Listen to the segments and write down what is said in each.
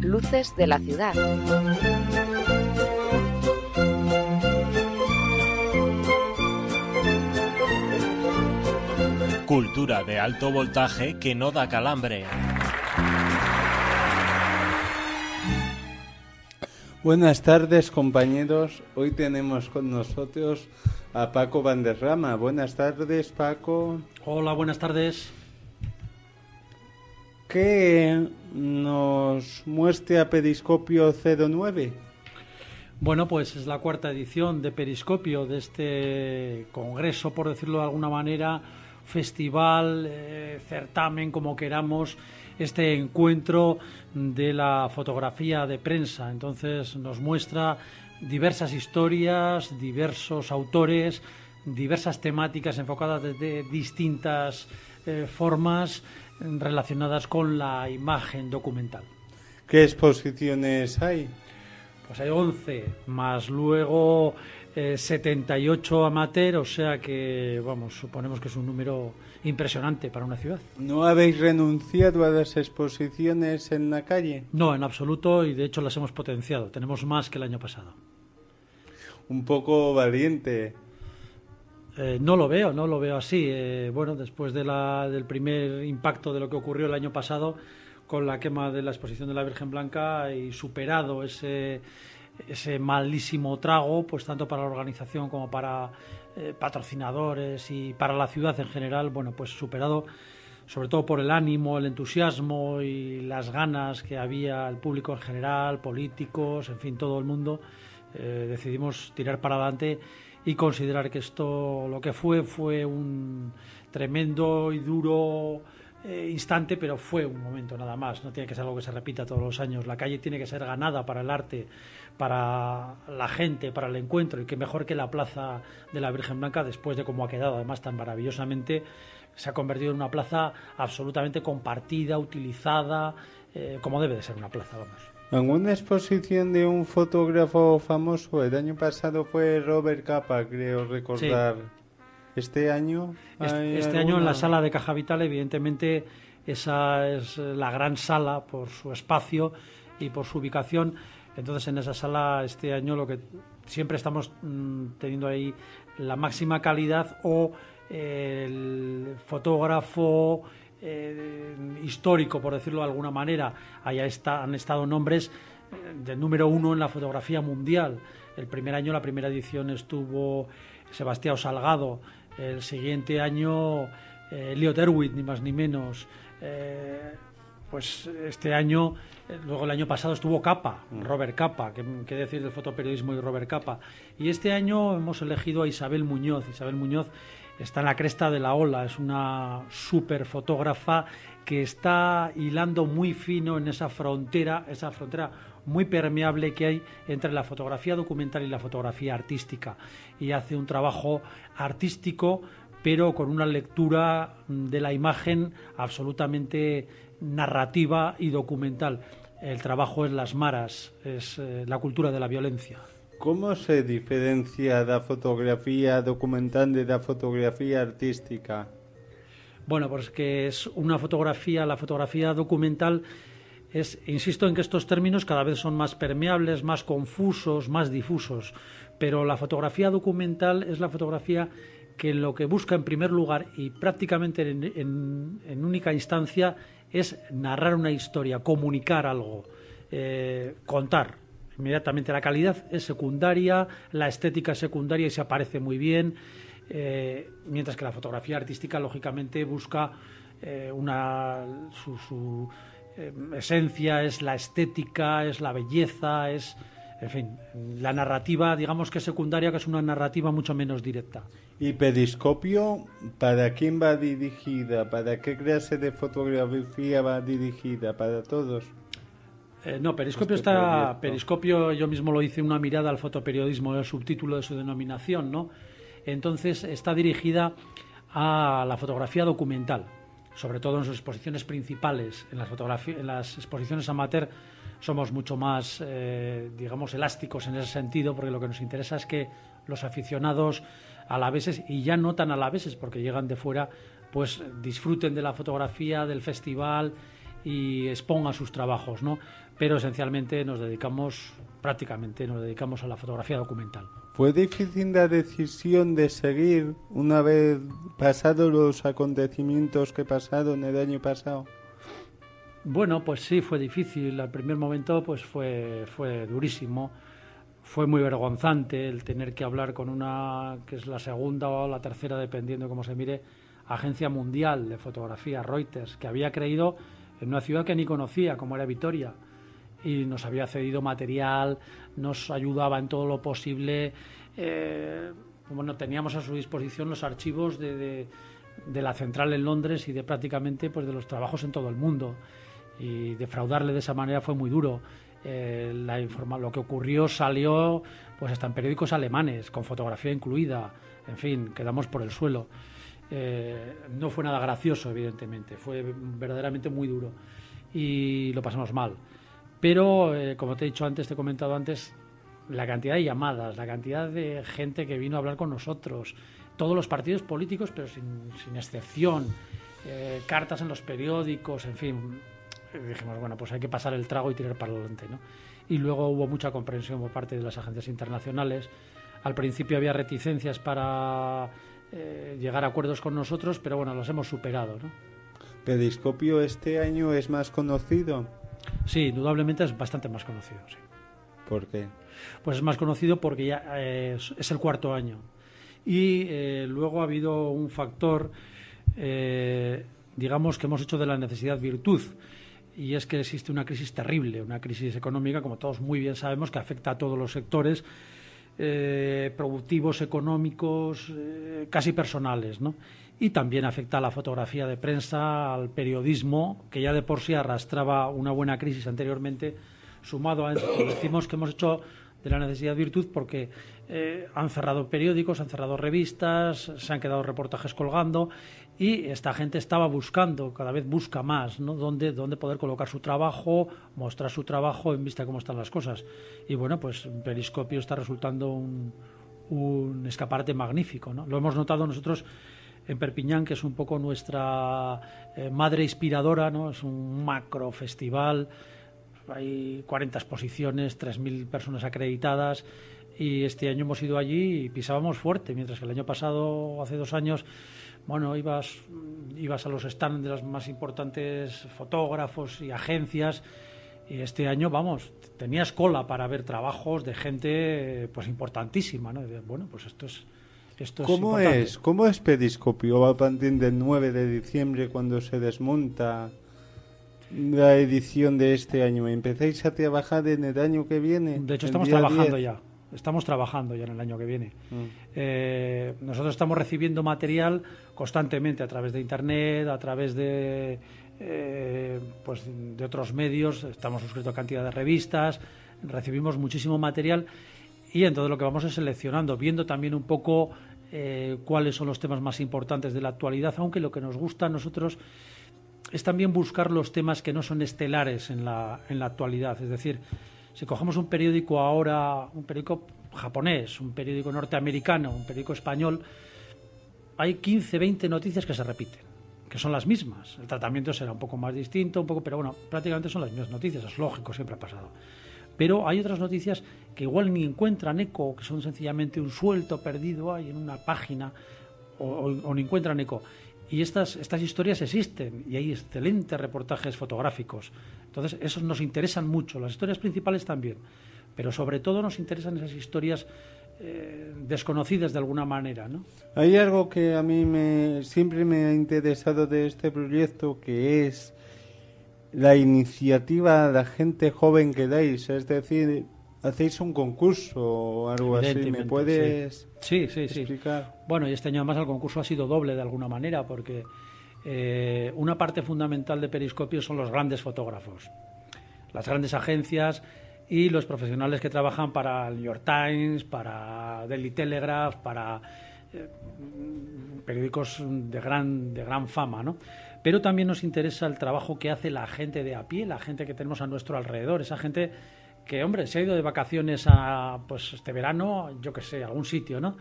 Luces de la ciudad. Cultura de alto voltaje que no da calambre. Buenas tardes compañeros, hoy tenemos con nosotros a Paco Vanderrama. Buenas tardes Paco. Hola, buenas tardes. ¿Qué nos muestra Periscopio 09? Bueno, pues es la cuarta edición de Periscopio, de este congreso, por decirlo de alguna manera, festival, eh, certamen, como queramos, este encuentro de la fotografía de prensa. Entonces nos muestra diversas historias, diversos autores, diversas temáticas enfocadas desde distintas eh, formas relacionadas con la imagen documental. ¿Qué exposiciones hay? Pues hay 11, más luego eh, 78 amateur, o sea que, vamos, suponemos que es un número impresionante para una ciudad. ¿No habéis renunciado a las exposiciones en la calle? No, en absoluto, y de hecho las hemos potenciado. Tenemos más que el año pasado. Un poco valiente. Eh, no lo veo, no lo veo así. Eh, bueno, después de la, del primer impacto de lo que ocurrió el año pasado con la quema de la exposición de la Virgen Blanca y superado ese, ese malísimo trago, pues tanto para la organización como para eh, patrocinadores y para la ciudad en general, bueno, pues superado sobre todo por el ánimo, el entusiasmo y las ganas que había el público en general, políticos, en fin, todo el mundo, eh, decidimos tirar para adelante y considerar que esto lo que fue fue un tremendo y duro eh, instante, pero fue un momento nada más. No tiene que ser algo que se repita todos los años. La calle tiene que ser ganada para el arte, para la gente, para el encuentro, y que mejor que la plaza de la Virgen Blanca, después de cómo ha quedado, además tan maravillosamente, se ha convertido en una plaza absolutamente compartida, utilizada, eh, como debe de ser una plaza, vamos. En una exposición de un fotógrafo famoso, el año pasado fue Robert Capa, creo recordar. Este año. Este, este año en la sala de Caja Vital, evidentemente, esa es la gran sala por su espacio y por su ubicación. Entonces, en esa sala, este año, lo que siempre estamos mmm, teniendo ahí la máxima calidad o eh, el fotógrafo eh, histórico, por decirlo de alguna manera. Allá han estado nombres eh, del número uno en la fotografía mundial. El primer año, la primera edición, estuvo Sebastián Salgado. El siguiente año, eh, Leo ni más ni menos. Pues este año, luego el año pasado estuvo Capa, Robert Capa, que decir del fotoperiodismo y Robert Capa. Y este año hemos elegido a Isabel Muñoz. Isabel Muñoz está en la cresta de la ola, es una super fotógrafa que está hilando muy fino en esa frontera, esa frontera muy permeable que hay entre la fotografía documental y la fotografía artística. Y hace un trabajo artístico, pero con una lectura de la imagen absolutamente narrativa y documental. El trabajo es las maras, es eh, la cultura de la violencia. ¿Cómo se diferencia la fotografía documental de la fotografía artística? Bueno, pues que es una fotografía, la fotografía documental es, insisto en que estos términos cada vez son más permeables, más confusos, más difusos, pero la fotografía documental es la fotografía que lo que busca en primer lugar y prácticamente en, única instancia es narrar una historia, comunicar algo, eh, contar. Inmediatamente la calidad es secundaria, la estética es secundaria y se aparece muy bien, eh, mientras que la fotografía artística lógicamente busca eh, una, su, su esencia, es la estética, es la belleza, es, en fin, la narrativa, digamos que secundaria, que es una narrativa mucho menos directa. ¿Y Periscopio para quién va dirigida? ¿Para qué clase de fotografía va dirigida? ¿Para todos? Eh, no, Periscopio este está. Periscopio, yo mismo lo hice una mirada al fotoperiodismo, el subtítulo de su denominación, ¿no? Entonces está dirigida a la fotografía documental, sobre todo en sus exposiciones principales. En las, en las exposiciones amateur somos mucho más, eh, digamos, elásticos en ese sentido, porque lo que nos interesa es que los aficionados alaveses, y ya no tan alaveses porque llegan de fuera, pues disfruten de la fotografía, del festival y expongan sus trabajos, ¿no? Pero esencialmente nos dedicamos, prácticamente nos dedicamos a la fotografía documental. ¿Fue difícil la decisión de seguir una vez pasados los acontecimientos que pasaron el año pasado? Bueno, pues sí, fue difícil. Al primer momento, pues fue, fue durísimo fue muy vergonzante el tener que hablar con una que es la segunda o la tercera, dependiendo cómo se mire, agencia mundial de fotografía, Reuters, que había creído en una ciudad que ni conocía, como era Vitoria, y nos había cedido material, nos ayudaba en todo lo posible. Eh, bueno, teníamos a su disposición los archivos de, de, la central en Londres y de prácticamente pues de los trabajos en todo el mundo. Y defraudarle de esa manera fue muy duro. Eh, lo que ocurrió salió pues hasta en periódicos alemanes, con fotografía incluida, en fin, quedamos por el suelo. Eh, no fue nada gracioso, evidentemente, fue verdaderamente muy duro y lo pasamos mal. Pero, eh, como te he dicho antes, te he comentado antes, la cantidad de llamadas, la cantidad de gente que vino a hablar con nosotros, todos los partidos políticos, pero sin, sin excepción, cartas en los periódicos, en fin, dijimos, bueno, pues hay que pasar el trago y tirar para adelante, ¿no? Y luego hubo mucha comprensión por parte de las agencias internacionales. Al principio había reticencias para eh, llegar a acuerdos con nosotros, pero bueno, los hemos superado, ¿no? ¿Pediscopio este año es más conocido? Sí, indudablemente es bastante más conocido, sí. ¿Por qué? Pues es más conocido porque ya eh, es, el cuarto año. Y eh, luego ha habido un factor, digamos, que hemos hecho de la necesidad virtud y es que existe una crisis terrible, una crisis económica, como todos muy bien sabemos, que afecta a todos los sectores eh, productivos, económicos, eh, casi personales, ¿no? Y también afecta a la fotografía de prensa, al periodismo, que ya de por sí arrastraba una buena crisis anteriormente, sumado a eso, decimos que hemos hecho de la necesidad virtud porque eh, han cerrado periódicos, han cerrado revistas, se han quedado reportajes colgando y esta gente estaba buscando, cada vez busca más, ¿no? Dónde, dónde poder colocar su trabajo, mostrar su trabajo en vista de cómo están las cosas. Y bueno, pues Periscopio está resultando un, un escaparate magnífico, ¿no? Lo hemos notado nosotros en Perpiñán, que es un poco nuestra eh, madre inspiradora, ¿no? Es un macro festival, hay 40 exposiciones, 3.000 personas acreditadas y este año hemos ido allí y pisábamos fuerte, mientras que el año pasado, hace dos años, bueno, ibas, ibas a los stands de los más importantes fotógrafos y agencias y este año, vamos, tenías cola para ver trabajos de gente pues importantísima, ¿no? bueno, pues esto es... Esto ¿Cómo es, ¿Cómo es Periscopio a partir del 9 de diciembre cuando se desmonta la edición de este año? ¿Empezáis a trabajar en el año que viene? De hecho, estamos trabajando ya estamos trabajando ya en el año que viene. Mm. Eh, nosotros estamos recibiendo material constantemente a través de Internet, a través de, eh, pues de otros medios, estamos suscritos a cantidad de revistas, recibimos muchísimo material y entonces lo que vamos es seleccionando, viendo también un poco eh, cuáles son los temas más importantes de la actualidad, aunque lo que nos gusta a nosotros es también buscar los temas que no son estelares en la, en la actualidad, es decir, si cogemos un periódico ahora, un periódico japonés, un periódico norteamericano, un periódico español, hay 15, 20 noticias que se repiten, que son las mismas. El tratamiento será un poco más distinto, un poco, pero bueno, prácticamente son las mismas noticias, es lógico, siempre ha pasado. Pero hay otras noticias que igual ni encuentran eco, que son sencillamente un suelto perdido ahí en una página, o, o ni encuentran eco. Y estas, estas historias existen y hay excelentes reportajes fotográficos. Entonces, esos nos interesan mucho, las historias principales también, pero sobre todo nos interesan esas historias eh, desconocidas de alguna manera. ¿no? Hay algo que a mí me, siempre me ha interesado de este proyecto, que es la iniciativa a la gente joven que dais, es decir, hacéis un concurso o algo así, ¿me puedes Sí, sí, sí. explicar? Bueno, y este año además el concurso ha sido doble de alguna manera, porque eh, una parte fundamental de Periscopio son los grandes fotógrafos, las grandes agencias y los profesionales que trabajan para el New York Times, para Daily Telegraph, para eh, periódicos de gran, de gran fama, ¿no? Pero también nos interesa el trabajo que hace la gente de a pie, la gente que tenemos a nuestro alrededor, esa gente que, hombre, se ha ido de vacaciones a, pues, este verano, yo que sé, a algún sitio, ¿no?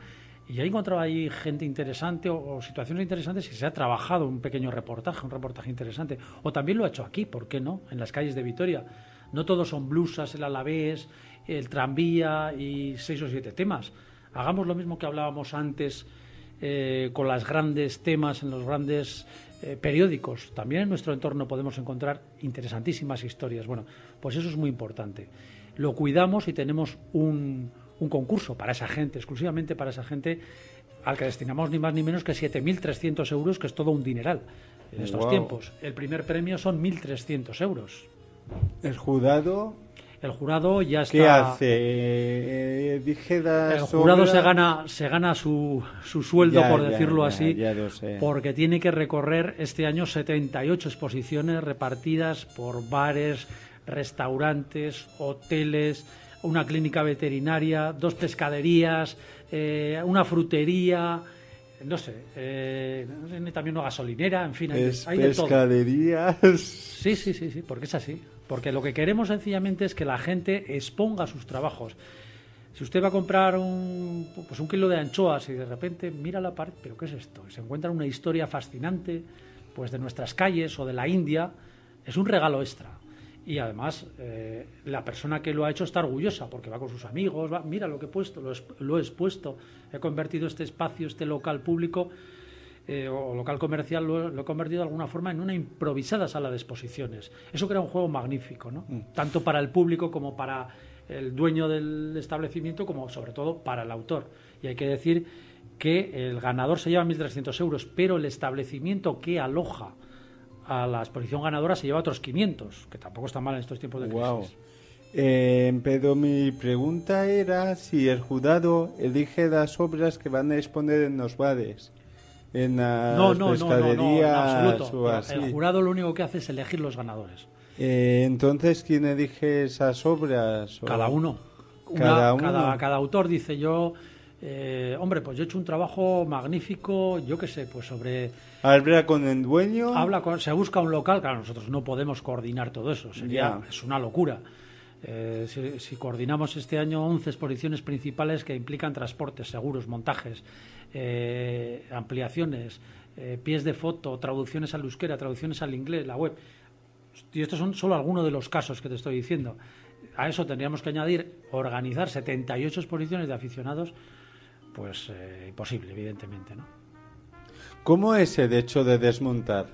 Y ha encontrado ahí gente interesante o, o situaciones interesantes y se ha trabajado un pequeño reportaje, un reportaje interesante. O también lo ha hecho aquí, ¿por qué no? En las calles de Vitoria. No todos son blusas, el alavés, el tranvía y seis o siete temas. Hagamos lo mismo que hablábamos antes eh, con los grandes temas en los grandes eh, periódicos. También en nuestro entorno podemos encontrar interesantísimas historias. Bueno, pues eso es muy importante. Lo cuidamos y tenemos un, un concurso para esa gente, exclusivamente para esa gente, al que destinamos ni más ni menos que 7.300 euros, que es todo un dineral en estos tiempos. El primer premio son 1.300 euros. El jurado, El jurado ya está. ¿qué hace? Eh, Dijera El jurado se gana, se gana su, su sueldo, Ya, por decirlo ya, así, ya porque tiene que recorrer este año 78 exposiciones repartidas por bares, restaurantes, hoteles, una clínica veterinaria, dos pescaderías, eh, una frutería, no sé, eh, también una gasolinera, en fin, hay, Es hay de todo. pescaderías. Sí, sí, sí, sí, porque es así. Porque lo que queremos sencillamente es que la gente exponga sus trabajos. Si usted va a comprar un, pues un kilo de anchoas y de repente mira la pared, ¿pero qué es esto? Y se encuentra una historia fascinante pues de nuestras calles o de la India, es un regalo extra. Y además, eh, la persona que lo ha hecho está orgullosa porque va con sus amigos, va, mira lo que he puesto, lo, lo he expuesto, he convertido este espacio, este local público eh, o local comercial lo, lo he convertido de alguna forma en una improvisada sala de exposiciones. Eso crea un juego magnífico, ¿no? Tanto para el público como para el dueño del establecimiento, como sobre todo para el autor. Y hay que decir que el ganador se lleva 1.300 euros, pero el establecimiento que aloja a la exposición ganadora se lleva otros 500, que tampoco está mal en estos tiempos de crisis. Wow. Eh, pero mi pregunta era si el jurado elige las obras que van a exponer en los bares, en las No, no, no, no, no, en absoluto. El jurado lo único que hace es elegir los ganadores. Eh, entonces, ¿quién elige esas obras? O- Cada uno. Una- Cada cada, uno. cada autor dice yo, eh, hombre, pues yo he hecho un trabajo magnífico, yo qué sé, pues sobre... Habla con el dueño. Habla con, se busca un local, claro, nosotros no podemos coordinar todo eso, sería, Ya. es una locura. Eh, si, si coordinamos este año 11 exposiciones principales que implican transportes, seguros, montajes, eh, ampliaciones, eh, pies de foto, traducciones al euskera, traducciones al inglés, la web. Y estos son solo algunos de los casos que te estoy diciendo. A eso tendríamos que añadir organizar 78 exposiciones de aficionados, pues eh, imposible, evidentemente, ¿no? ¿Cómo es el hecho de desmontar?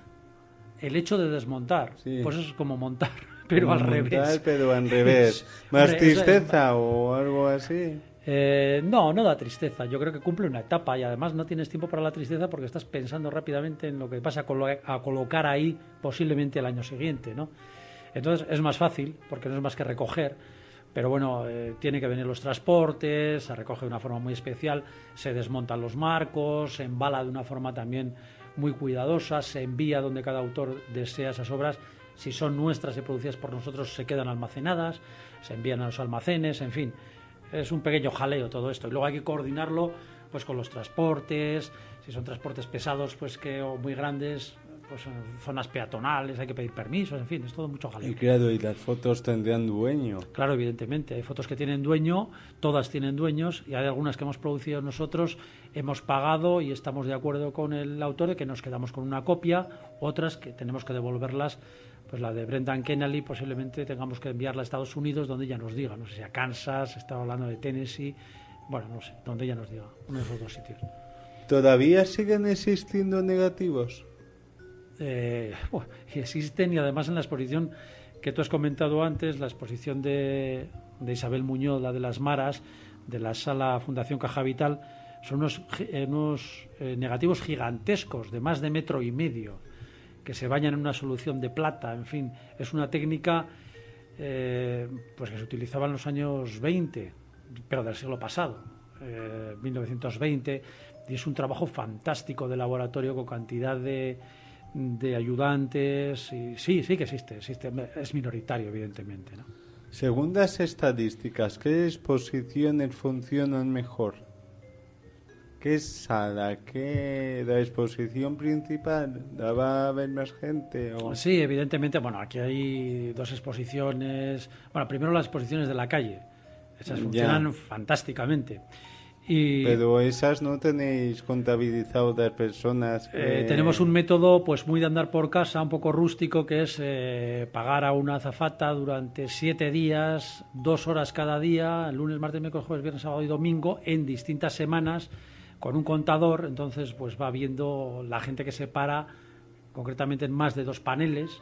El hecho de desmontar, Sí. pues es como montar, pero Como al montar, revés. pero al revés. ¿Más tristeza o algo así? Eh, no, no da tristeza. Yo creo que cumple una etapa y además no tienes tiempo para la tristeza porque estás pensando rápidamente en lo que vas a, a colocar ahí posiblemente el año siguiente, ¿no? Entonces es más fácil porque no es más que recoger. Pero bueno, eh, tiene que venir los transportes, se recoge de una forma muy especial, se desmontan los marcos, se embala de una forma también muy cuidadosa, se envía donde cada autor desea esas obras. Si son nuestras y producidas por nosotros, se quedan almacenadas, se envían a los almacenes, en fin es un pequeño jaleo todo esto y luego hay que coordinarlo pues con los transportes si son transportes pesados pues que o muy grandes pues zonas peatonales hay que pedir permisos en fin es todo mucho jaleo Y claro, y las fotos tendrían dueño. Claro, evidentemente. Hay fotos que tienen dueño, todas tienen dueños, y hay algunas que hemos producido nosotros, hemos pagado y estamos de acuerdo con el autor de que nos quedamos con una copia, otras que tenemos que devolverlas. Pues la de Brendan Kennelly posiblemente tengamos que enviarla a Estados Unidos donde ella nos diga, no sé si a Kansas, estaba hablando de Tennessee, bueno, no sé, donde ella nos diga, uno de esos dos sitios. ¿Todavía siguen existiendo negativos? eh, existen y además en la exposición que tú has comentado antes, la exposición de, de Isabel Muñoz, la de las Maras, de la sala Fundación Caja Vital, son unos, eh, unos eh, negativos gigantescos de más de metro y medio que se bañan en una solución de plata, en fin, es una técnica eh, pues que se utilizaba en los años 20, pero del siglo pasado, 1920, y es un trabajo fantástico de laboratorio con cantidad de, de ayudantes. Y, sí, sí que existe, existe, es minoritario, evidentemente. ¿no? Según las estadísticas, ¿qué exposiciones funcionan mejor? ¿Qué sala? ¿Qué la exposición principal? ¿Va a haber más gente? O... Sí, evidentemente. Bueno, aquí hay dos exposiciones. Bueno, primero las exposiciones de la calle. Esas funcionan fantásticamente. Pero esas no tenéis contabilizado las personas. Eh, tenemos un método pues muy de andar por casa, un poco rústico, que es eh, pagar a una azafata durante siete días, dos horas cada día, lunes, martes, miércoles, jueves, viernes, sábado y domingo, en distintas semanas, con un contador. Entonces, pues va viendo la gente que se para, concretamente en más de dos paneles.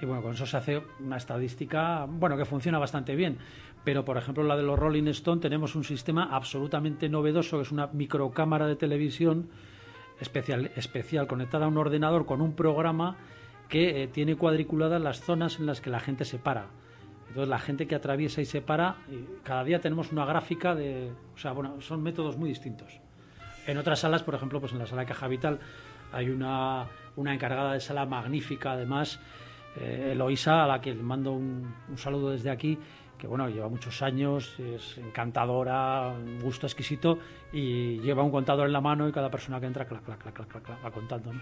Y bueno, con eso se hace una estadística, bueno, que funciona bastante bien pero por ejemplo la de los Rolling Stone tenemos un sistema absolutamente novedoso que es una microcámara de televisión especial, especial conectada a un ordenador con un programa que eh, tiene cuadriculadas las zonas en las que la gente se para. Entonces la gente que atraviesa y se para, cada día tenemos una gráfica de, o sea, bueno, son métodos muy distintos. En otras salas, por ejemplo, pues en la sala de Caja Vital hay una, una encargada de sala magnífica, además, eh, Eloisa, a la que le mando un, un saludo desde aquí, que bueno, lleva muchos años, es encantadora, un gusto exquisito y lleva un contador en la mano y cada persona que entra, clac, clac, clac, clac, clac va contando.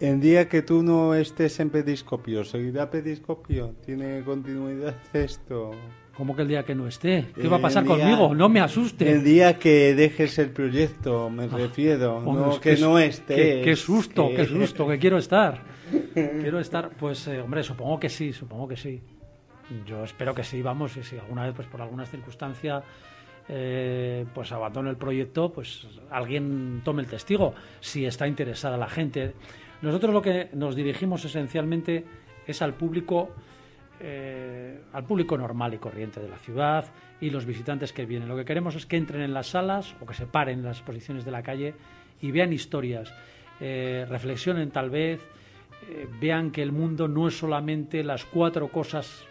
El día que tú no estés en Pediscopio, ¿seguirá Pediscopio? ¿Tiene continuidad esto? ¿Cómo que el día que no esté? ¿Qué va a pasar conmigo? No me asuste. El día que dejes el proyecto, me ah, refiero. no, que, no esté. Qué, susto, qué susto, que quiero estar. quiero estar, pues, eh, hombre, supongo que sí, supongo que sí. Yo espero que sí, vamos, y si alguna vez, pues por alguna circunstancia, eh, pues abandono el proyecto, pues alguien tome el testigo, si está interesada la gente. Nosotros lo que nos dirigimos esencialmente es al público, eh, al público normal y corriente de la ciudad y los visitantes que vienen. Lo que queremos es que entren en las salas o que se paren en las exposiciones de la calle y vean historias, eh, reflexionen tal vez, vean que el mundo no es solamente las cuatro cosas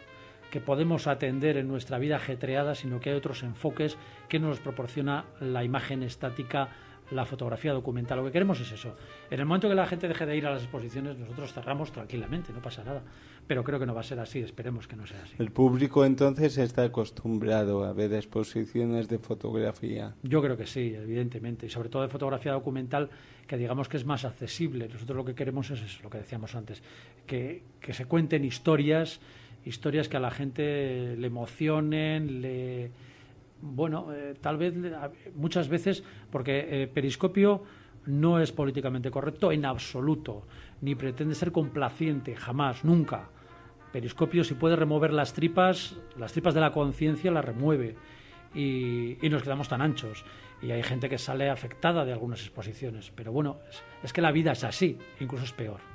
que podemos atender en nuestra vida ajetreada, sino que hay otros enfoques que nos proporciona la imagen estática, la fotografía documental. Lo que queremos es eso. En el momento que la gente deje de ir a las exposiciones, nosotros cerramos tranquilamente, no pasa nada. Pero creo que no va a ser así, esperemos que no sea así. El público entonces está acostumbrado a ver exposiciones de fotografía. Yo creo que sí, evidentemente, y sobre todo de fotografía documental, que digamos que es más accesible. Nosotros lo que queremos es eso, lo que decíamos antes, que, que se cuenten historias historias que a la gente le emocionen, le bueno, eh, tal vez muchas veces, porque eh, Periscopio no es políticamente correcto en absoluto, ni pretende ser complaciente, jamás, nunca. Periscopio, si puede remover las tripas, las tripas de la conciencia las remueve y, nos quedamos tan anchos. Y hay gente que sale afectada de algunas exposiciones, pero bueno, es que la vida es así, incluso es peor.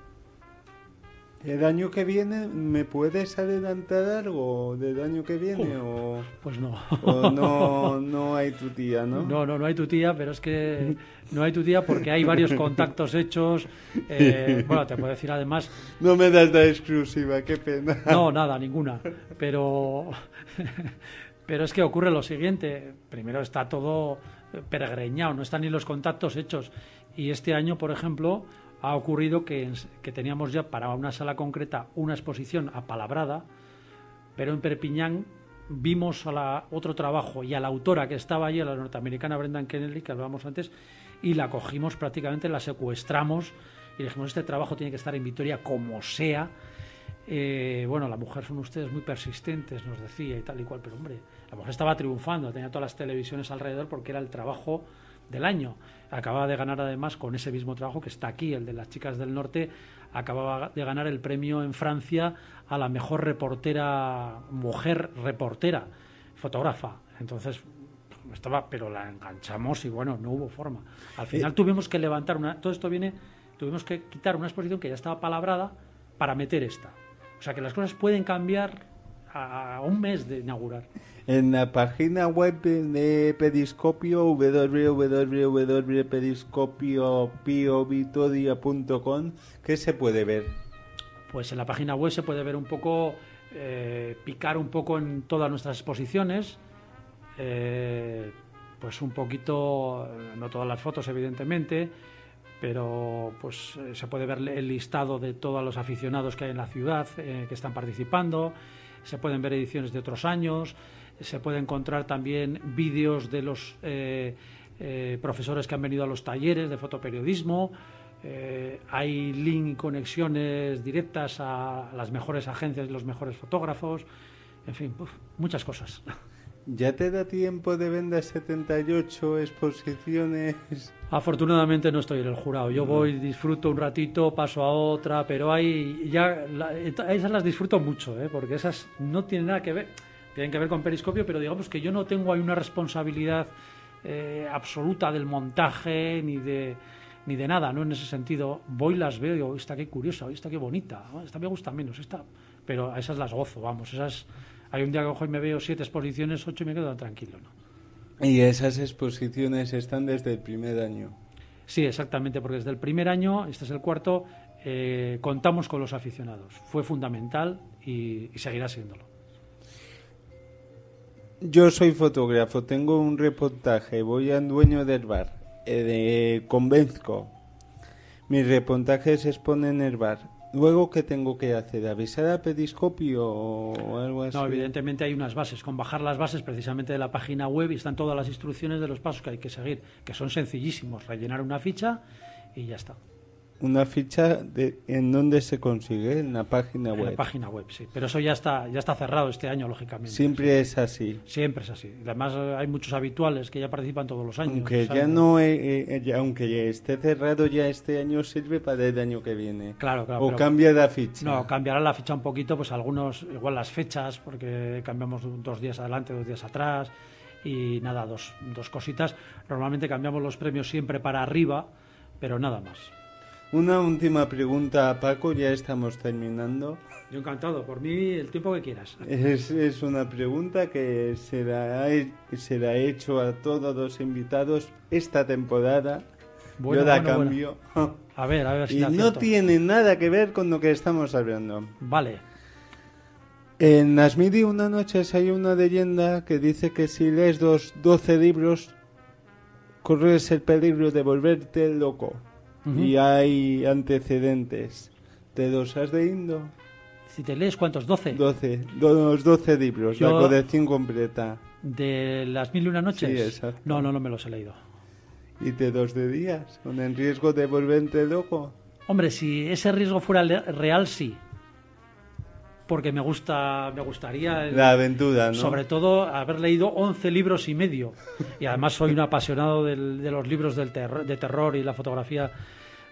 ¿El año que viene me puedes adelantar algo del año que viene? o, pues no. O no, no hay tu tía, ¿no? No, no, no hay tu tía, pero es que no hay tu tía porque hay varios contactos hechos. Eh, bueno, te puedo decir además... No me das la exclusiva, qué pena. No, nada, ninguna. Pero, pero es que ocurre lo siguiente. Primero está todo peregreñado, no están ni los contactos hechos. Y este año, por ejemplo ha ocurrido que, teníamos ya para una sala concreta una exposición apalabrada, pero en Perpiñán vimos a la, otro trabajo y a la autora que estaba allí, a la norteamericana Brendan Kennedy, que hablábamos antes, y la cogimos prácticamente, la secuestramos y dijimos, este trabajo tiene que estar en Vitoria como sea. Eh, bueno, la mujer son ustedes muy persistentes, nos decía y tal y cual, pero hombre, la mujer estaba triunfando, tenía todas las televisiones alrededor porque era el trabajo del año. Acababa de ganar además con ese mismo trabajo que está aquí, el de las chicas del norte, acababa de ganar el premio en Francia a la mejor reportera, mujer reportera, fotógrafa. Entonces, estaba, pero la enganchamos y bueno, no hubo forma. Al final tuvimos que levantar una, todo esto viene, tuvimos que quitar una exposición que ya estaba palabrada para meter esta. O sea que las cosas pueden cambiar a, un mes de inaugurar. En la página web de Periscopio, www.periscopiopioVitoria.com, ¿qué se puede ver? Pues en la página web se puede ver un poco, eh, picar un poco en todas nuestras exposiciones, eh, pues un poquito, no todas las fotos evidentemente, pero pues eh, se puede ver el listado de todos los aficionados que hay en la ciudad eh, que están participando, se pueden ver ediciones de otros años, se puede encontrar también vídeos de los eh, eh, profesores que han venido a los talleres de fotoperiodismo, eh, hay link y conexiones directas a las mejores agencias y los mejores fotógrafos, en fin, uf, muchas cosas. ¿Ya te da tiempo de vender 78 exposiciones? Afortunadamente no estoy en el jurado. Yo voy, disfruto un ratito, paso a otra, pero hay ya la- esas las disfruto mucho, ¿eh? porque esas no tienen nada que ver, tienen que ver con Periscopio, pero digamos que yo no tengo ahí una responsabilidad eh, absoluta del montaje ni de ni de nada, no en ese sentido. Voy, las veo y digo, esta qué curiosa, esta qué bonita, esta me gusta menos, esta, pero a esas las gozo, vamos, esas. Hay un día que cojo y me veo siete exposiciones, ocho y me quedo tranquilo, ¿no? Y esas exposiciones están desde el primer año. Sí, exactamente, porque desde el primer año, este es el cuarto, eh, contamos con los aficionados. Fue fundamental y, y seguirá siéndolo. Yo soy fotógrafo, tengo un reportaje, voy al dueño del bar, eh, de convenzco. Mis reportajes se exponen en el bar. Luego, ¿qué tengo que hacer? ¿Avisar a Periscopio o algo así? No, evidentemente hay unas bases. Con bajar las bases precisamente de la página web y están todas las instrucciones de los pasos que hay que seguir, que son sencillísimos. Rellenar una ficha y ya está. Una ficha de en dónde se consigue, en la página En web. la página web, sí. Pero eso ya está, ya está cerrado este año, lógicamente. Siempre es así. Siempre es así. Además, hay muchos habituales que ya participan todos los años. Aunque ya no, eh, eh, ya- aunque ya esté cerrado ya este año sirve para el año que viene. Claro, claro. o cambia la ficha. No, cambiará la ficha un poquito, pues algunos, igual las fechas, porque cambiamos dos días adelante, dos días atrás, y nada, dos, dos cositas. Normalmente cambiamos los premios siempre para arriba, pero nada más. Una última pregunta a Paco, ya estamos terminando. Yo encantado, por mí el tiempo que quieras. Es, es una pregunta que se la, he, se la he hecho a todos los invitados esta temporada. Bueno, Yo la bueno, cambio. A ver, a ver si y la no tiene nada que ver con lo que estamos hablando. Vale, En y una noches hay una leyenda que dice que si lees dos, 12 libros corres el peligro de volverte loco. Ujú. Y hay antecedentes. ¿Te los has leído? si te lees cuántos, 12 12, los 12 libros, la Yo- colección completa. de las mil y una noches. Sí, exacto. No, no, no me los he leído. Y te dos de días, con el riesgo de volverte loco. Hombre, si ese riesgo fuera real, sí. Porque me gusta, me gustaría el- La aventura, ¿no? Sobre todo haber leído 11 libros y medio. Y además soy un apasionado del- de los libros del de terror y la fotografía,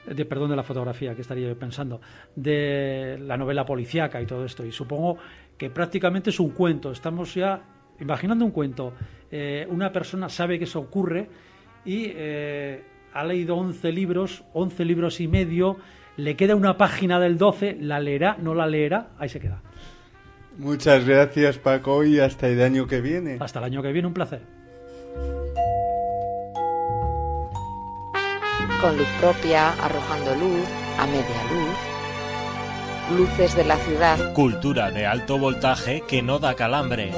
de, perdón, de la fotografía, que estaría yo pensando, de la novela policíaca y todo esto. Y supongo que prácticamente es un cuento. Estamos ya imaginando un cuento. Eh, una persona sabe que eso ocurre y eh, ha leído 11 libros, 11 libros y medio. Le queda una página del 12, la leerá, no la leerá, ahí se queda. Muchas gracias, Paco, y hasta el año que viene. Hasta el año que viene, un placer. Con luz propia, arrojando luz, a media luz. Luces de la ciudad. Cultura de alto voltaje que no da calambre.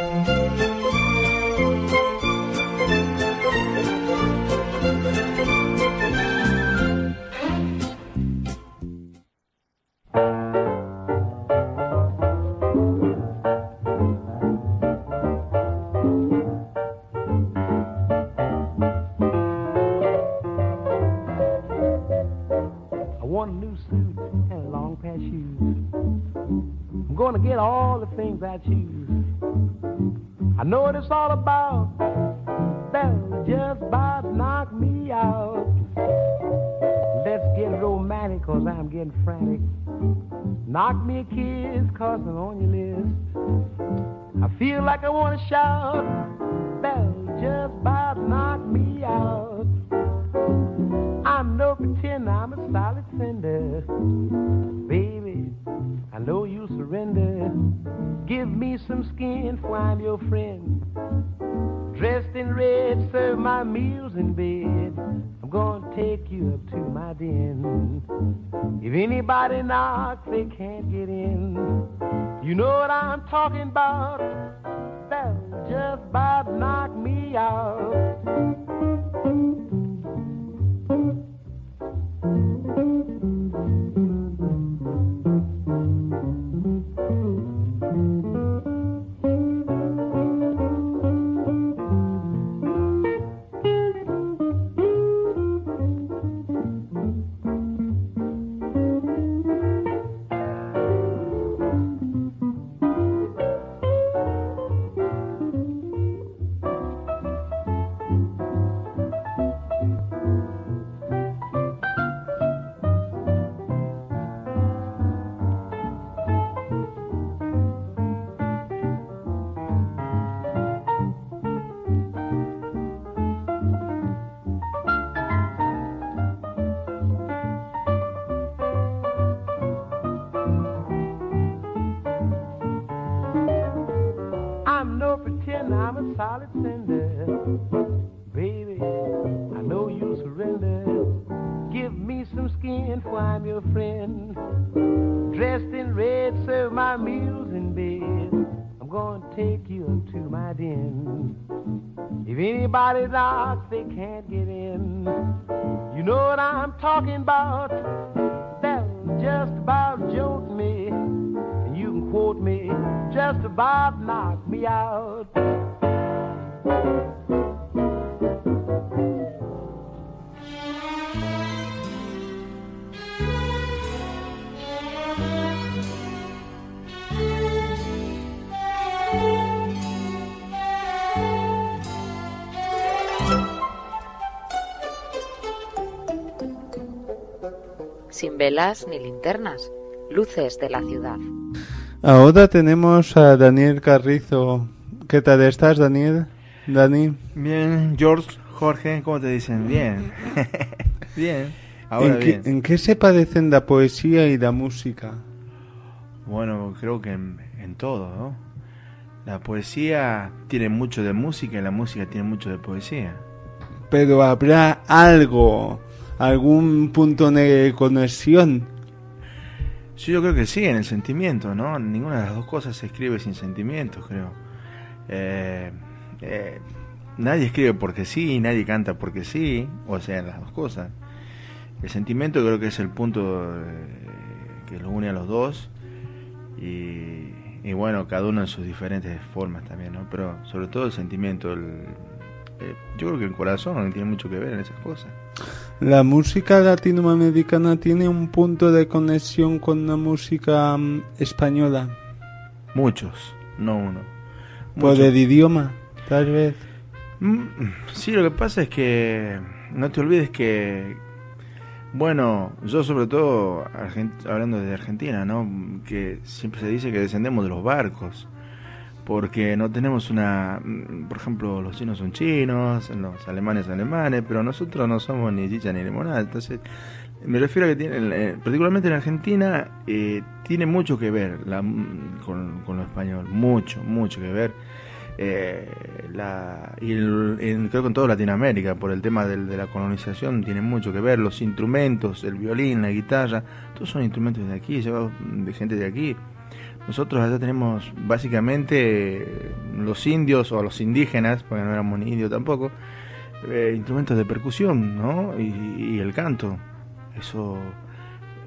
The things I know what it's all about. They'll just about knock me out. Let's get romantic, cause I'm getting frantic. Knock me a kiss, cause I'm on your list. I feel like I wanna shout. They'll just about knock Give me some skin, for I'm your friend. Dressed in red, serve my meals in bed. I'm gonna take you up to my den. If anybody knocks, they can't get in. You know what I'm talking about? They'll just about knock me out. My. If anybody knocks, they can't get in. You know what I'm talking about? They'll just about jolt me. And you can quote me, just about knock me out. Sin velas ni linternas, luces de la ciudad. Ahora tenemos a Daniel Carrizo. ¿Qué tal estás, Daniel? Dani. Bien, George, Jorge, ¿cómo te dicen? Bien. bien. Ahora ¿En, bien. Qué, ¿En qué se parecen la poesía y la música? Bueno, creo que en, en todo, ¿no? La poesía tiene mucho de música y la música tiene mucho de poesía. Pero habrá algo, algún punto de conexión. Sí, yo creo que sí, en el sentimiento, ¿no? Ninguna de las dos cosas se escribe sin sentimientos, creo. Eh, eh, nadie escribe porque sí, nadie canta porque sí, o sea, las dos cosas. El sentimiento creo que es el punto eh, que los une a los dos y, bueno, cada uno en sus diferentes formas también, ¿no? Pero sobre todo el sentimiento, el, eh, yo creo que el corazón tiene mucho que ver en esas cosas. La música latinoamericana tiene un punto de conexión con la música mm, española. Muchos, no uno. Por Muchos. el idioma, tal vez. Mm, Sí, lo que pasa es que no te olvides que, bueno, yo sobre todo, hablando de Argentina, ¿no? Que siempre se dice que descendemos de los barcos, porque no tenemos una, mm, por ejemplo, los chinos son chinos, los alemanes alemanes, pero nosotros no somos ni chicha ni limonada, entonces me refiero a que tiene, particularmente en Argentina, eh, tiene mucho que ver la- mm, con, con lo español, mucho, mucho que ver. Eh, la, y creo que en toda Latinoamérica, por el tema del- de la colonización, tiene mucho que ver. Los instrumentos, el violín, la guitarra, todos son instrumentos de aquí, llevados de gente de aquí. Nosotros allá tenemos básicamente eh, los indios o los indígenas, porque no éramos ni indios tampoco, eh, instrumentos de percusión, ¿no? Y, el canto. Eso,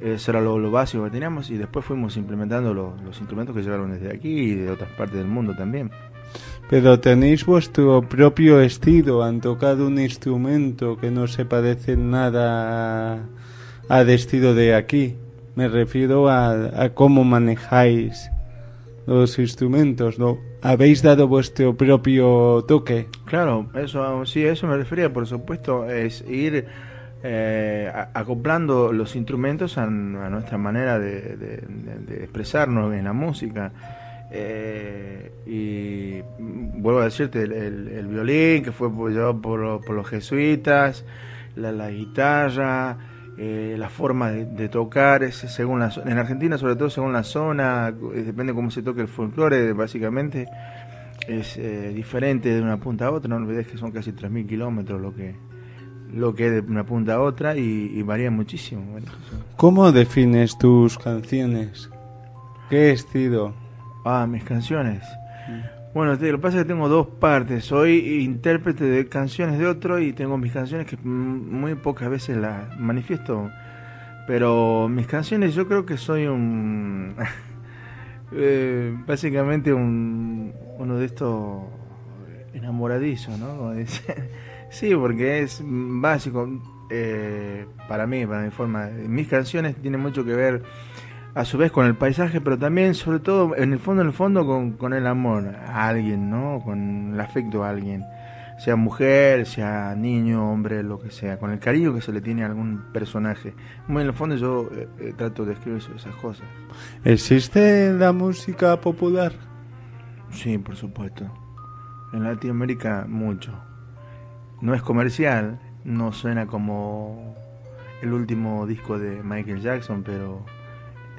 eso era lo, básico que teníamos y después fuimos implementando lo- los instrumentos que llegaron desde aquí y de otras partes del mundo también. Pero tenéis vuestro propio estilo, han tocado un instrumento que no se parece nada a- al estilo de aquí. Me refiero a, a cómo manejáis los instrumentos, ¿no? Habéis dado vuestro propio toque. Claro, eso sí, eso me refería, por supuesto, es ir eh, acoplando los instrumentos a, nuestra manera de, expresarnos en la música. Eh, y vuelvo a decirte, el, violín que fue llevado por, por los jesuitas, la, la guitarra, eh, la forma de, de tocar, es según la, en Argentina sobre todo según la zona, eh, depende cómo se toque el folclore, básicamente es eh, diferente de una punta a otra, no olvides que son casi 3.000 kilómetros lo que lo que es de una punta a otra y, y varía muchísimo. Bueno. ¿Cómo defines tus canciones? ¿Qué estilo? Ah, mis canciones. Bueno, lo que pasa es que tengo dos partes. Soy intérprete de canciones de otro y tengo mis canciones que muy pocas veces las manifiesto. Pero mis canciones yo creo que soy un... eh, básicamente un, uno de estos enamoradizos, ¿no? Sí, porque es básico eh, para mí, para mi forma. Mis canciones tienen mucho que ver a su vez con el paisaje, pero también, sobre todo, en el fondo, en el fondo, con, con el amor a alguien, ¿no? Con el afecto a alguien, sea mujer, sea niño, hombre, lo que sea, con el cariño que se le tiene a algún personaje. Muy en el fondo yo eh, eh, trato de escribir esas cosas. ¿Existe la música popular? Sí, por supuesto. En Latinoamérica mucho. No es comercial, no suena como el último disco de Michael Jackson, pero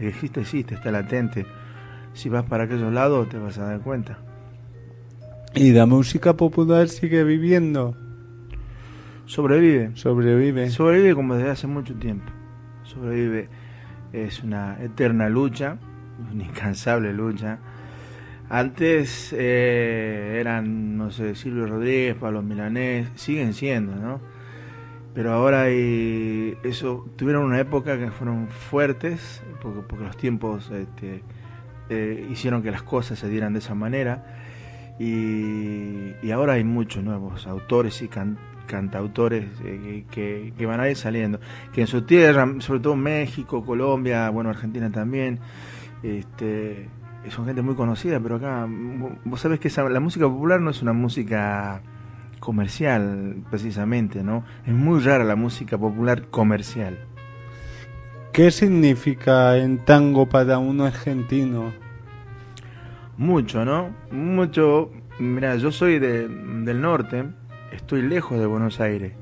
existe, existe, está latente. Si vas para aquellos lados te vas a dar cuenta. ¿Y la música popular sigue viviendo? Sobrevive. ¿Sobrevive? Sobrevive como desde hace mucho tiempo. Sobrevive. Es una eterna lucha, una incansable lucha. Antes eh, eran, no sé, Silvio Rodríguez, Pablo Milanés, siguen siendo, ¿no? Pero ahora hay, eso, tuvieron una época que fueron fuertes, porque, porque los tiempos este, eh, hicieron que las cosas se dieran de esa manera. Y, y ahora hay muchos nuevos autores y can- cantautores eh, que, que van a ir saliendo. Que en su tierra, sobre todo México, Colombia, bueno, Argentina también, este, son gente muy conocida, pero acá, vo- vos sabés que esa- la música popular no es una música comercial, precisamente, ¿no? Es muy rara la música popular comercial. ¿Qué significa en tango para un argentino? Mucho, ¿no? Mucho. Mira, yo soy de- del norte, estoy lejos de Buenos Aires,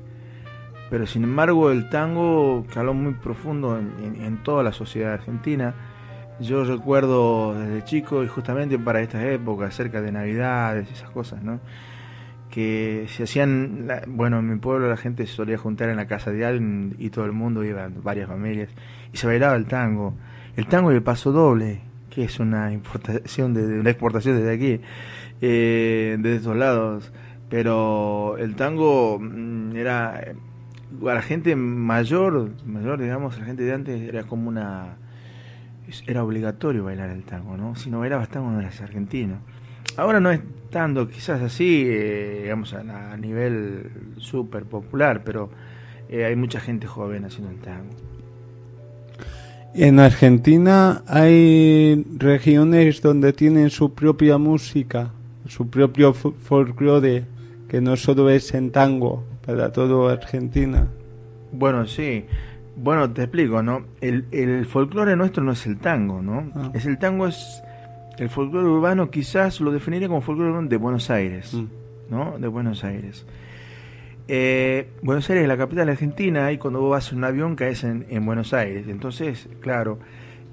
pero sin embargo el tango caló muy profundo en, en- en toda la sociedad argentina. Yo recuerdo desde chico y justamente para estas épocas, cerca de Navidades, esas cosas, ¿no? Que se hacían, bueno, en mi pueblo la gente se solía juntar en la casa de alguien y todo el mundo iba, varias familias, y se bailaba el tango. El tango y el paso doble, que es una importación, de, una exportación desde aquí, eh, desde estos lados. Pero el tango mm, era, eh, a la gente mayor, mayor, digamos, la gente de antes era como una, era obligatorio bailar el tango, ¿no? Si no bailabas tango no eras argentino. Ahora no es tanto, quizás así, eh, digamos, a, a nivel súper popular, pero eh, hay mucha gente joven haciendo el tango. En Argentina hay regiones donde tienen su propia música, su propio fo- folclore, que no solo es en tango para toda Argentina. Bueno, sí. Bueno, te explico, ¿no? El, el folclore nuestro no es el tango, ¿no? Ah. Es el tango es el folclore urbano, quizás lo definiría como folclore urbano de Buenos Aires, Mm. ¿no? De Buenos Aires. Eh, Buenos Aires es la capital de Argentina y cuando vos vas en un avión caes en, en Buenos Aires. Entonces, claro,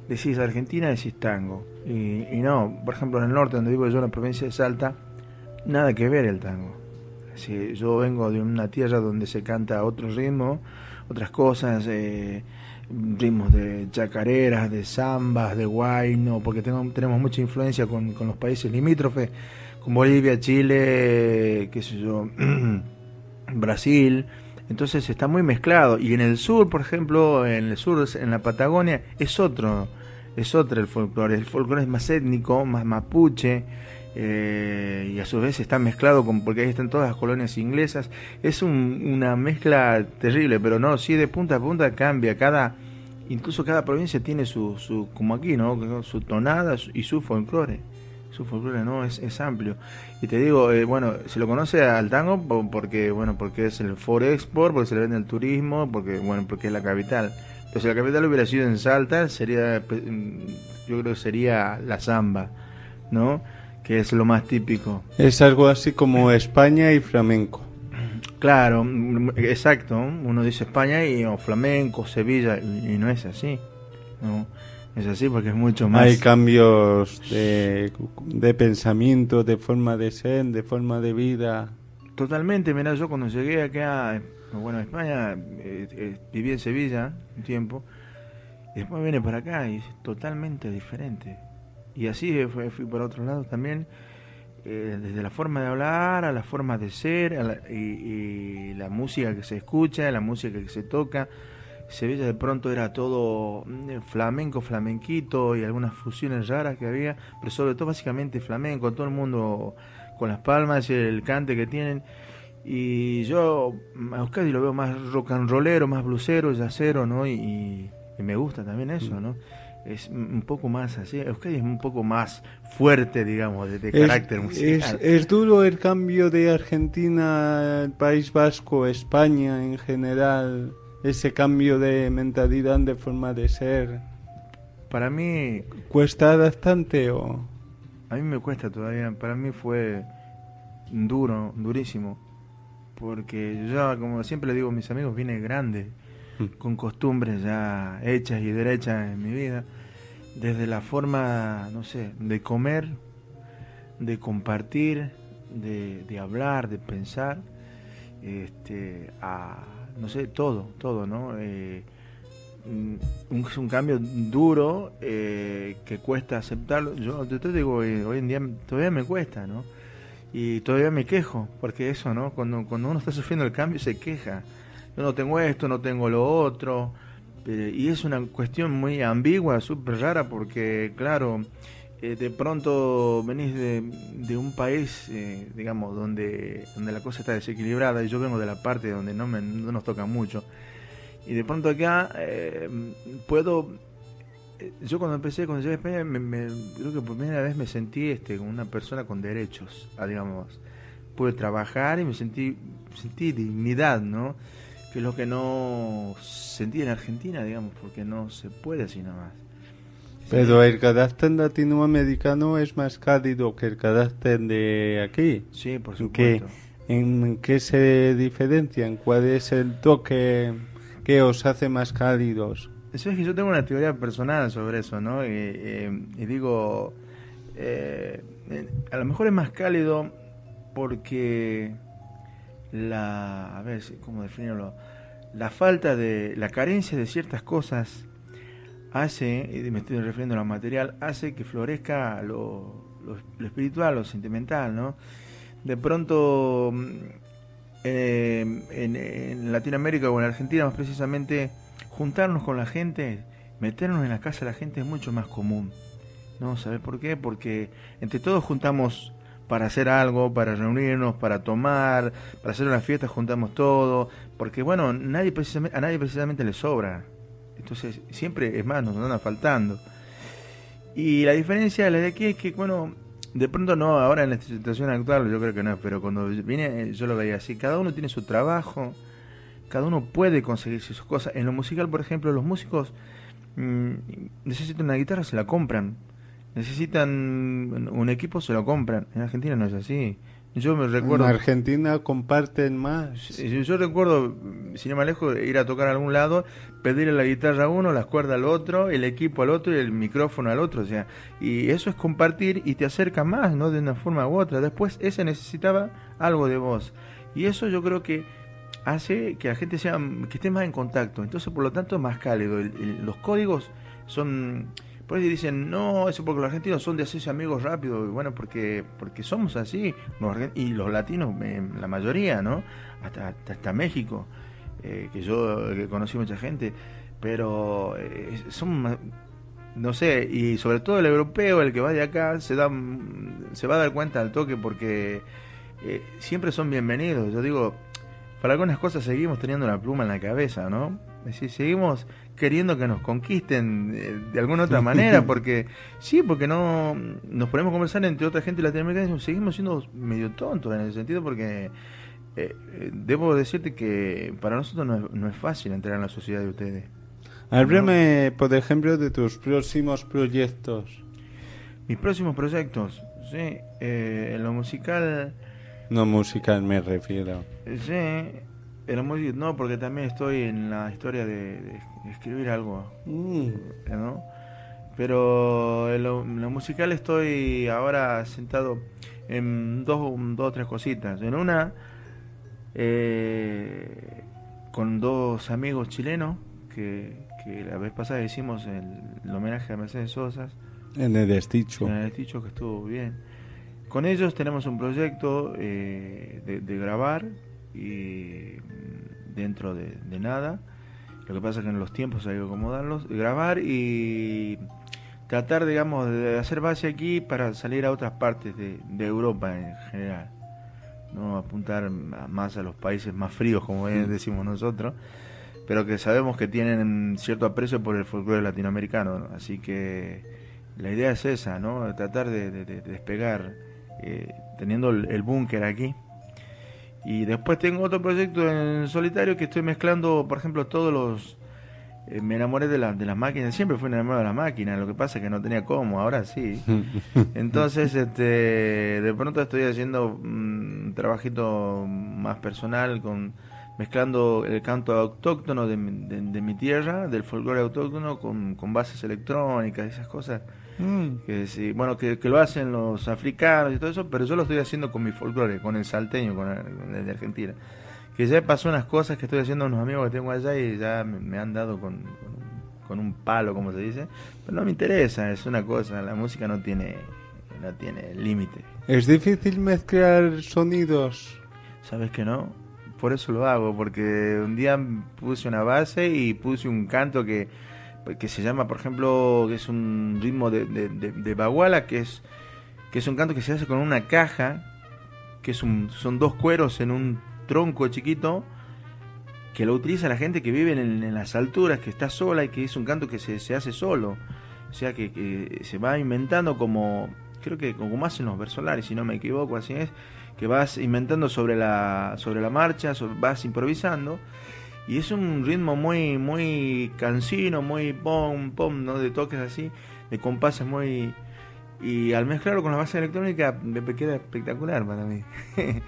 decís Argentina, decís tango. Y, y no, por ejemplo, en el norte, donde vivo yo, en la provincia de Salta, nada que ver el tango. Sí, yo vengo de una tierra donde se canta otro ritmo, otras cosas, eh, ritmos de chacareras, de zambas, de guayno, porque tengo- tenemos mucha influencia con, con los países limítrofes, con Bolivia, Chile, qué sé yo, Brasil. Entonces está muy mezclado. Y en el sur, por ejemplo, en el sur, en la Patagonia, es otro, es otro el folclore. El folclore es más étnico, más mapuche, eh, y a su vez está mezclado con, porque ahí están todas las colonias inglesas. Es un- una mezcla terrible, pero no, sí de punta a punta cambia. Cada, incluso cada provincia tiene su, su como aquí, ¿no? Su tonada y su folclore. Su folclore no es, es amplio. Y te digo, eh, bueno, se lo conoce al tango po- porque, bueno, porque es el Forexport, porque se le vende el turismo, porque, bueno, porque es la capital. Entonces, si la capital hubiera sido en Salta, sería, mm, yo creo que sería la samba, ¿no? Que es lo más típico. Es algo así como España y flamenco. Claro, exacto. Uno dice España y o flamenco, Sevilla, y, y no es así. No, es así porque es mucho más. Hay cambios de, de pensamiento, de forma de ser, de forma de vida. Totalmente, mira, yo cuando llegué acá, bueno, a España, eh, eh, viví en Sevilla un tiempo, y después vine para acá y es totalmente diferente. Y así fue- fui por otros lados también, eh, desde la forma de hablar, a la forma de ser, a la- y, y la música que se escucha, la música que se toca. Sevilla de pronto era todo mm, flamenco, flamenquito y algunas fusiones raras que había, pero sobre todo básicamente flamenco, todo el mundo con las palmas y el cante que tienen. Y yo mm, a Euskadi lo veo más rock and rollero, más blusero, yacero, ¿no? Y, y- y me gusta también eso, ¿no? Es un poco más así. Euskadi es un poco más fuerte, digamos, de, de Es, carácter es, musical. es duro el cambio de Argentina al País Vasco, España en general, ese cambio de mentalidad, de forma de ser. Para mí, ¿Cuesta bastante o...? a mí me cuesta todavía. Para mí fue duro, durísimo. Porque yo, como siempre le digo a mis amigos, vine grande, con costumbres ya hechas y derechas en mi vida. Desde la forma, no sé, de comer, de compartir, de, hablar, de pensar, este, a, no sé, todo, todo, ¿no? Eh, un, es un cambio duro eh, que cuesta aceptarlo. Yo yo te digo, eh, hoy en día todavía me cuesta, ¿no? Y todavía me quejo, porque eso, ¿no? Cuando, cuando uno está sufriendo el cambio se queja. Yo no tengo esto, no tengo lo otro. eh, y es una cuestión muy ambigua, súper rara, porque, claro, eh, de pronto venís de, de un país, eh, digamos, donde, donde la cosa está desequilibrada, y yo vengo de la parte donde no, me, no nos toca mucho. Y de pronto acá puedo... Yo cuando empecé, cuando llegué a España, me- creo que por primera vez me sentí este, como una persona con derechos, ah, digamos. Pude trabajar y me sentí, sentí dignidad, ¿no? Que es lo que no sentí en Argentina, digamos, porque no se puede así nomás. Pero el carácter latinoamericano es más cálido que el carácter de aquí. Sí, por ¿En qué, supuesto. ¿En qué se diferencian? ¿Cuál es el toque que os hace más cálidos? Eso es que yo tengo una teoría personal sobre eso, ¿no? Y, eh, y digo, eh, a lo mejor es más cálido porque la, a ver, ¿cómo definirlo? La falta de, la carencia de ciertas cosas hace, me estoy refiriendo a material, hace que florezca lo, lo, espiritual, lo sentimental, ¿no? De pronto, mm, en, en Latinoamérica o en Argentina más precisamente, juntarnos con la gente, meternos en la casa de la gente es mucho más común. ¿No? ¿Sabes por qué? Porque entre todos juntamos para hacer algo, para reunirnos, para tomar, para hacer una fiesta, juntamos todo, porque bueno, nadie precisamente, a nadie precisamente le sobra. Entonces, siempre, es más, nos anda faltando. Y la diferencia de la de aquí es que, bueno, de pronto no, ahora en la situación actual yo creo que no, pero cuando vine eh, yo lo veía así, cada uno tiene su trabajo, cada uno puede conseguir sus cosas. En lo musical, por ejemplo, los músicos mm, necesitan una guitarra, se la compran. Necesitan un equipo, se lo compran. En Argentina no es así. Yo me recuerdo... En Argentina comparten más. Yo, yo recuerdo, sin ir más lejos, ir a tocar a algún lado, pedirle la guitarra a uno, las cuerdas al otro, el equipo al otro y el micrófono al otro. O sea, y eso es compartir y te acerca más, ¿no? De una forma u otra. Después, ese necesitaba algo de vos. Y eso yo creo que hace que la gente sea, que esté más en contacto. Entonces, por lo tanto, es más cálido. El- el- los códigos son. Por ahí dicen, no, eso porque los argentinos son de hacerse amigos rápido. Y Bueno, porque porque somos así. Y los latinos, la mayoría, ¿no? Hasta, hasta, México, eh, que yo eh, conocí mucha gente. Pero eh, son no sé, y sobre todo el europeo, el que va de acá, se da se va a dar cuenta al toque porque eh, siempre son bienvenidos. Yo digo, para algunas cosas seguimos teniendo la pluma en la cabeza, ¿no? Es decir, seguimos queriendo que nos conquisten eh, de alguna otra manera, porque sí, porque no nos ponemos a conversar entre otra gente latinoamericana y seguimos siendo medio tontos en ese sentido, porque eh, eh, debo decirte que para nosotros no es, no es fácil entrar en la sociedad de ustedes. Háblame, por ejemplo, de tus próximos proyectos. Mis próximos proyectos, sí, eh, en lo musical, No musical me refiero. Sí, muy, no, porque también estoy en la historia de, de escribir algo, Mm. ¿no? Pero en lo, en lo musical estoy ahora sentado en dos, dos o tres cositas. En una, eh, con dos amigos chilenos, que, que la vez pasada hicimos el, el homenaje a Mercedes Sosa, En el desticho. en el dicho que estuvo bien. Con ellos tenemos un proyecto eh, de, de grabar y mm, dentro de, de nada. Lo que pasa es que en los tiempos hay que acomodarlos. Grabar y tratar, digamos, de hacer base aquí para salir a otras partes de, de Europa en general. No apuntar más a los países más fríos, como bien decimos nosotros, pero que sabemos que tienen cierto aprecio por el folclore latinoamericano. ¿no? Así que la idea es esa, ¿no? Tratar de, de- de despegar eh, teniendo el, el búnker aquí. Y después tengo otro proyecto en solitario que estoy mezclando, por ejemplo, todos los... eh, me enamoré de, la- de las máquinas, siempre fui enamorado de las máquinas, lo que pasa es que no tenía cómo, ahora sí. Entonces, este, de pronto estoy haciendo mm, un trabajito más personal con mezclando el canto autóctono de, mi- de- de mi tierra, del folclore autóctono, con, con bases electrónicas esas cosas Mm. que sí, bueno, que, que lo hacen los africanos y todo eso, pero yo lo estoy haciendo con mi folclore, con el salteño, con el, con el de Argentina. Que ya pasó unas cosas que estoy haciendo unos amigos que tengo allá y ya me, me han dado con, con, con un palo, como se dice, pero no me interesa, es una cosa, la música no tiene no tiene límite. Es difícil mezclar sonidos. ¿Sabes que no? Por eso lo hago, porque un día puse una base y puse un canto que, que se llama, por ejemplo, que es un ritmo de, de, de- baguala, que es, que es un canto que se hace con una caja, que es un, son dos cueros en un tronco chiquito, que lo utiliza la gente que vive en, en las alturas, que está sola y que es un canto que se, se hace solo. O sea, que, que se va inventando como, creo que como hacen los versolares, si no me equivoco, así es, que vas inventando sobre la, sobre la marcha, vas improvisando. Y es un ritmo muy, muy cansino, muy pom, pom, ¿no? De toques así, de compases muy... Y al mezclarlo con la base electrónica me queda espectacular para mí.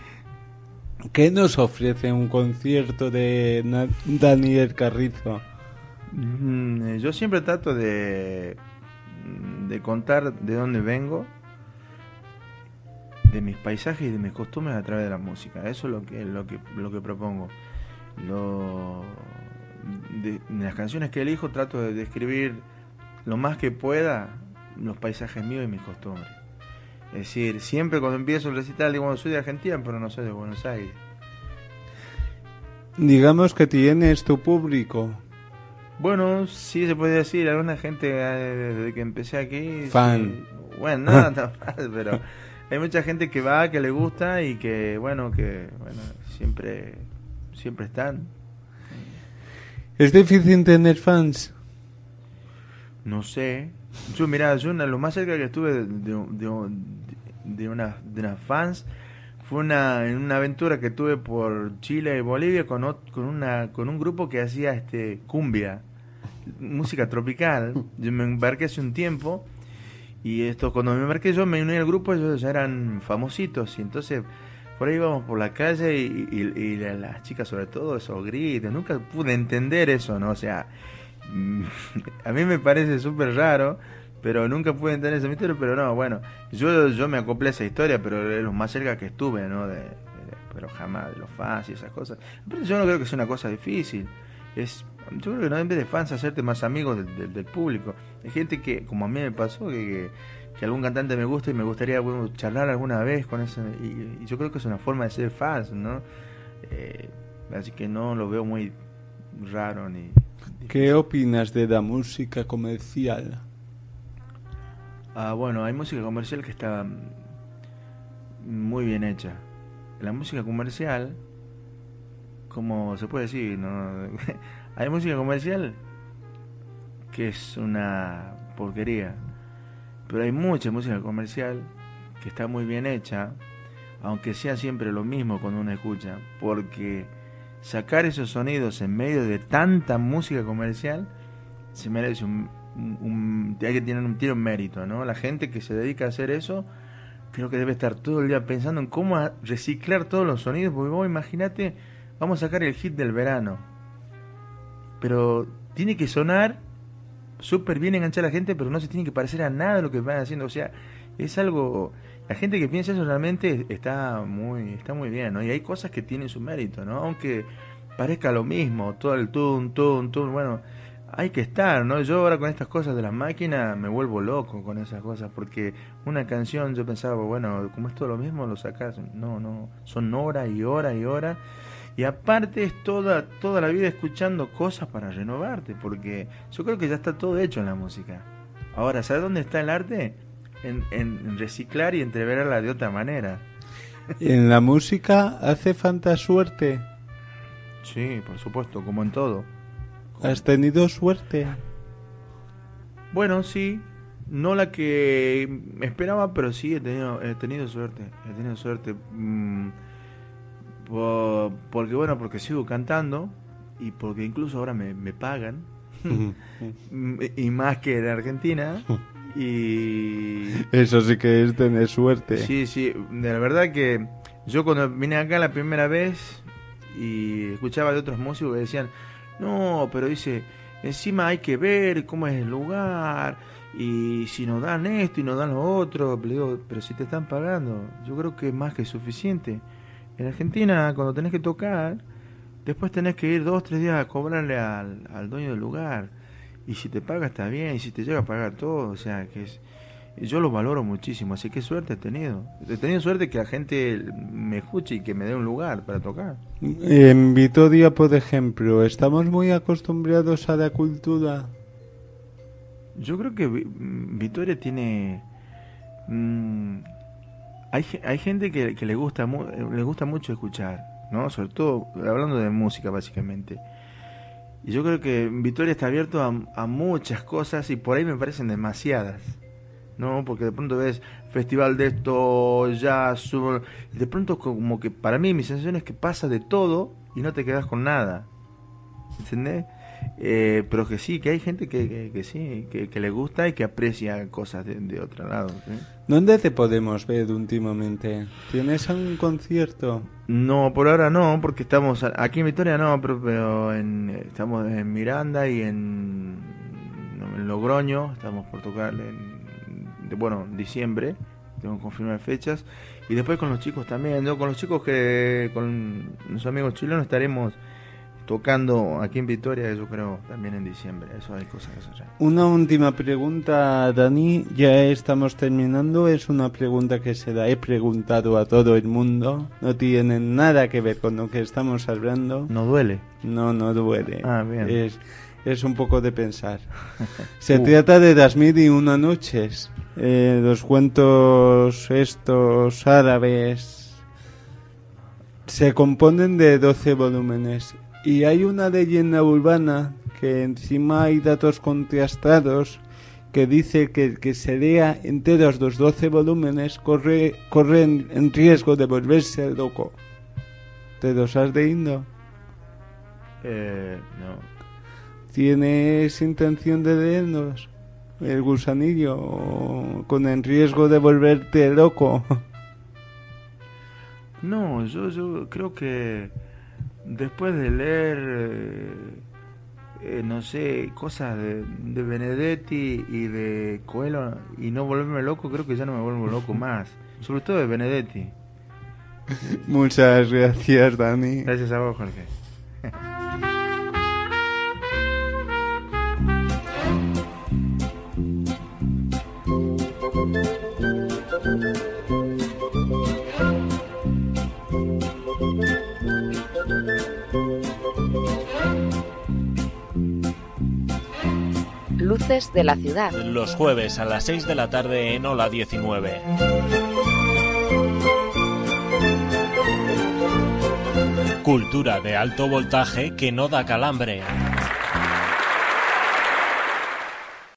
¿Qué nos ofrece un concierto de Daniel Carrizo? Mm, eh, Yo siempre trato de, de contar de dónde vengo, de mis paisajes y de mis costumbres a través de la música. Eso es lo que, lo que, lo que propongo. Lo, de, de las canciones que elijo trato de describir lo más que pueda los paisajes míos y mis costumbres. Es decir, siempre cuando empiezo el recital digo, soy de Argentina, pero no soy de Buenos Aires. Digamos que tienes tu público. Bueno, sí se puede decir, alguna gente eh, desde que empecé aquí... Fan. sí. Bueno, no tan fan, pero hay mucha gente que va, que le gusta y que, bueno, que bueno siempre, siempre están. ¿Es difícil tener fans? No sé. Yo, mira, yo una- lo más cerca que estuve de, de, de, de una, de unas fans fue una, en una aventura que tuve por Chile y Bolivia con, ot- con, una, con un grupo que hacía este cumbia, música tropical. Yo me embarqué hace un tiempo y esto cuando me embarqué yo me uní al grupo, ellos ya eran famositos y entonces por ahí íbamos por la calle y, y- y la- las chicas sobre todo esos gritos, nunca pude entender eso, ¿no? O sea, a mí me parece súper raro, pero nunca pude entender ese misterio, pero no, bueno, yo, yo me acoplé a esa historia, pero es lo más cerca que estuve, ¿no? De, pero jamás de los fans y esas cosas. Pero yo no creo que sea una cosa difícil. Es, yo creo que no en vez de fans hacerte más amigos del, del- del público. Hay gente que, como a mí me pasó, que, que algún cantante me gusta y me gustaría bueno, charlar alguna vez con eso. Y, y yo creo que es una forma de ser fans, ¿no? Eh, así que no lo veo muy raro ni... ¿Qué opinas de la música comercial? Ah, bueno, hay música comercial que está muy bien hecha. La música comercial, como se puede decir, ¿no? hay música comercial que es una porquería. Pero hay mucha música comercial que está muy bien hecha, aunque sea siempre lo mismo cuando uno escucha, porque sacar esos sonidos en medio de tanta música comercial se merece un, hay que tener un tiro en mérito, ¿no? La gente que se dedica a hacer eso creo que debe estar todo el día pensando en cómo reciclar todos los sonidos, porque vos imagínate, vamos a sacar el hit del verano, pero tiene que sonar súper bien enganchar a la gente, pero no se tiene que parecer a nada de lo que van haciendo, o sea, es algo, la gente que piensa eso realmente está muy, está muy bien, ¿no? Y hay cosas que tienen su mérito, ¿no? Aunque parezca lo mismo, todo el tun, tun, tun, bueno, hay que estar, ¿no? Yo ahora con estas cosas de las máquinas me vuelvo loco con esas cosas, porque una canción yo pensaba, bueno, como es todo lo mismo, lo sacas, no, no, son horas y horas y horas, y aparte es toda, toda la vida escuchando cosas para renovarte, porque yo creo que ya está todo hecho en la música. Ahora, ¿sabes dónde está el arte? En, en- reciclar y entreverarla de otra manera. En la música hace falta suerte. Sí, por supuesto, como en todo. ¿Has tenido suerte? Bueno, sí. No la que esperaba, pero sí he tenido, he tenido suerte. He tenido suerte. mm, po- porque, bueno, porque sigo cantando y porque incluso ahora me, me pagan. Y más que en Argentina. Y. Eso sí que es tener suerte. Sí, sí. De la verdad que yo cuando vine acá la primera vez y escuchaba de otros músicos que decían, no, pero dice, encima hay que ver cómo es el lugar y si nos dan esto y nos dan lo otro. Le digo, pero si te están pagando, yo creo que es más que suficiente. En Argentina, cuando tenés que tocar, después tenés que ir dos, tres días a cobrarle al, al dueño del lugar. Y si te paga está bien, y si te llega a pagar todo, o sea, que es, yo lo valoro muchísimo, así que suerte he tenido. He tenido suerte que la gente me escuche y que me dé un lugar para tocar. En Vitoria, por ejemplo, ¿estamos muy acostumbrados a la cultura? Yo creo que Vi- Vitoria tiene... mm, hay, hay gente que, que le gusta le gusta mucho escuchar, ¿no? Sobre todo hablando de música, básicamente. Y yo creo que Vitoria está abierto a, a muchas cosas y por ahí me parecen demasiadas. ¿no? Porque de pronto ves festival de esto, jazz, y de pronto como que para mí mi sensación es que pasa de todo y no te quedas con nada. ¿Entendés? Eh, pero que sí, que hay gente que, que, que sí, que, que le gusta y que aprecia cosas de, de otro lado. ¿sí? ¿Dónde te podemos ver últimamente? ¿Tienes algún concierto? No, por ahora no, porque estamos aquí en Victoria no, pero, pero en, estamos en Miranda y en, en Logroño, estamos por tocar en, de- bueno, en diciembre, tengo que confirmar fechas, y después con los chicos también, yo con los chicos que, con los amigos chilenos estaremos tocando aquí en Victoria, yo creo, también en diciembre, eso hay cosas que hacer. Una última pregunta, Dani. Ya estamos terminando. Es una pregunta que se la he preguntado a todo el mundo. No tiene nada que ver con lo que estamos hablando. ¿No duele? No, no duele. Ah, bien. Es, es un poco de pensar. Se Uh. trata de las mil y una noches. Eh, los cuentos estos árabes se componen de 12 volúmenes. Y hay una leyenda urbana que encima hay datos contrastados que dice que el que se lea enteros los 12 volúmenes corre, corre en, en riesgo de volverse loco. ¿Te los has leído? Eh, no. ¿Tienes intención de leernos? El gusanillo con el riesgo de volverte loco. No, yo, yo creo que después de leer, eh, eh, no sé, cosas de, de Benedetti y de Coelho y no volverme loco, creo que ya no me vuelvo loco más. Sobre todo de Benedetti. Muchas gracias, Dani. Gracias a vos, Jorge. De la ciudad. Los jueves a las 6 de la tarde en Ola 19. Cultura de alto voltaje que no da calambre.